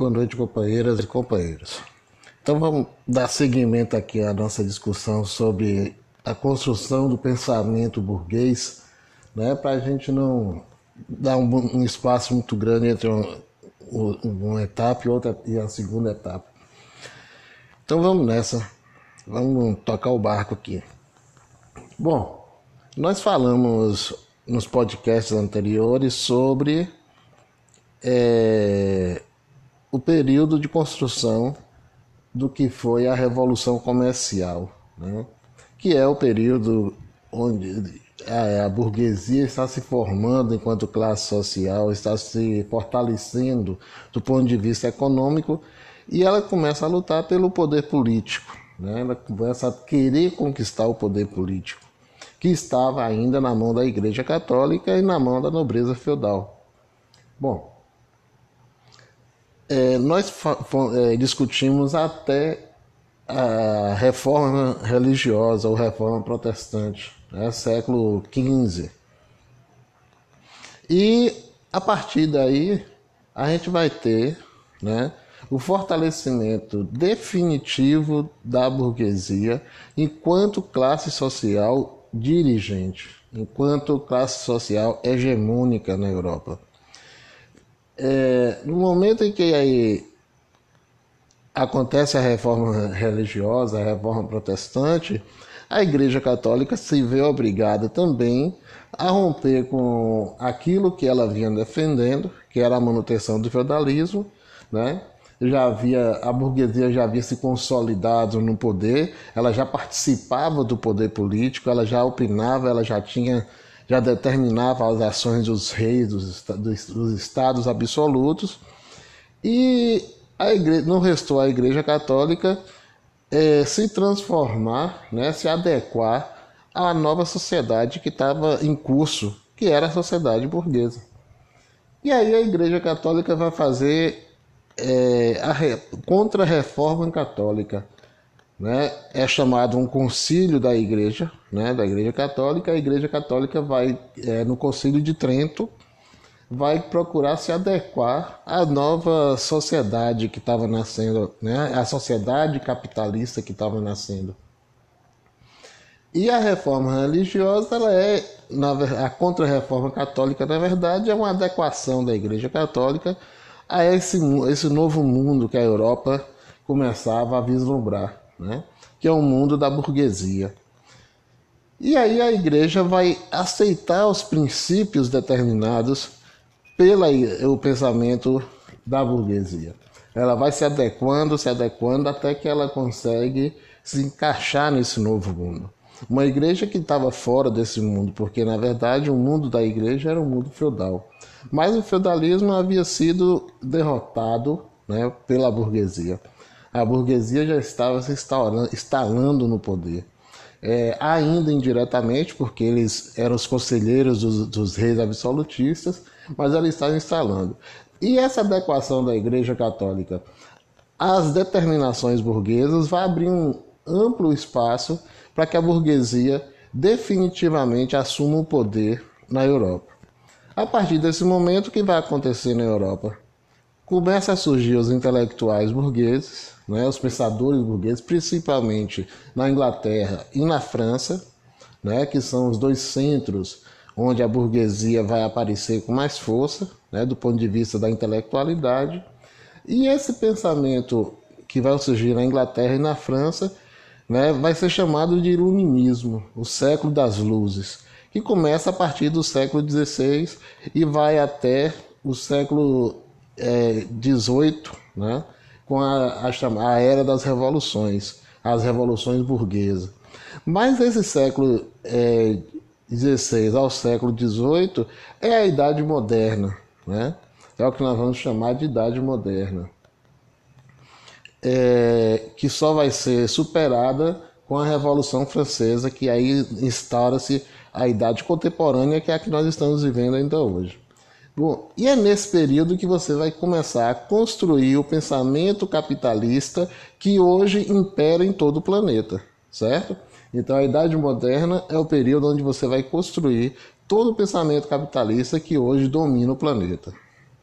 Boa noite, companheiras e companheiros. Então vamos dar seguimento aqui à nossa discussão sobre a construção do pensamento burguês, né, para a gente não dar um, um, espaço muito grande entre uma, uma etapa e outra e a segunda etapa. Então vamos nessa, vamos tocar o barco aqui. Bom, nós falamos nos podcasts anteriores sobre é, o período de construção do que foi a Revolução Comercial, né? que é o período onde a, burguesia está se formando enquanto classe social, está se fortalecendo do ponto de vista econômico e ela começa a lutar pelo poder político, né? ela começa a querer conquistar o poder político, que estava ainda na mão da Igreja Católica e na mão da nobreza feudal. Bom, é, nós é, discutimos até a reforma religiosa ou reforma protestante, né, século XV. E a partir daí a gente vai ter né, o fortalecimento definitivo da burguesia enquanto classe social dirigente, enquanto classe social hegemônica na Europa é, no momento em que aí acontece a reforma religiosa, a reforma protestante, a Igreja Católica se vê obrigada também a romper com aquilo que ela vinha defendendo, que era a manutenção do feudalismo, né? Já havia a burguesia já havia se consolidado no poder, ela já participava do poder político, ela já opinava, ela já tinha já determinava as ações dos reis, dos, dos, dos estados absolutos, e a igreja, não restou à Igreja Católica é, se transformar, né, se adequar à nova sociedade que estava em curso, que era a sociedade burguesa. E aí a Igreja Católica vai fazer é, a contra-reforma católica, né, é chamado um concílio da igreja, né, da igreja católica. A igreja católica vai, é, no concílio de Trento, vai procurar se adequar à nova sociedade que estava nascendo, né, a sociedade capitalista que estava nascendo. E a reforma religiosa, ela é, na, a contra-reforma católica, na verdade, é uma adequação da igreja católica a esse, esse novo mundo que a Europa começava a vislumbrar né? que é o mundo da burguesia. E aí a igreja vai aceitar os princípios determinados pelo pensamento da burguesia. Ela vai se adequando, se adequando até que ela consegue se encaixar nesse novo mundo. Uma igreja que estava fora desse mundo, porque na verdade o mundo da igreja era um mundo feudal. Mas o feudalismo havia sido derrotado né, pela burguesia a burguesia já estava se instalando no poder. É, ainda indiretamente, porque eles eram os conselheiros dos, dos reis absolutistas, mas ela estava instalando. E essa adequação da Igreja Católica às determinações burguesas vai abrir um amplo espaço para que a burguesia definitivamente assuma o poder na Europa. A partir desse momento, o que vai acontecer na Europa? Começa a surgir os intelectuais burgueses, né, os pensadores burgueses, principalmente na Inglaterra e na França, né, que são os dois centros onde a burguesia vai aparecer com mais força, né, do ponto de vista da intelectualidade. E esse pensamento que vai surgir na Inglaterra e na França né, vai ser chamado de Iluminismo, o século das luzes, que começa a partir do século XVI e vai até o século É, né, com a, a, a era das revoluções, as revoluções burguesas. Mas esse século é, ao século XVIII é a Idade Moderna, né? é o que nós vamos chamar de Idade Moderna, é, que só vai ser superada com a Revolução Francesa, que aí instaura-se a Idade Contemporânea, que é a que nós estamos vivendo ainda hoje. Bom, e é nesse período que você vai começar a construir o pensamento capitalista que hoje impera em todo o planeta, certo? Então a Idade Moderna é o período onde você vai construir todo o pensamento capitalista que hoje domina o planeta.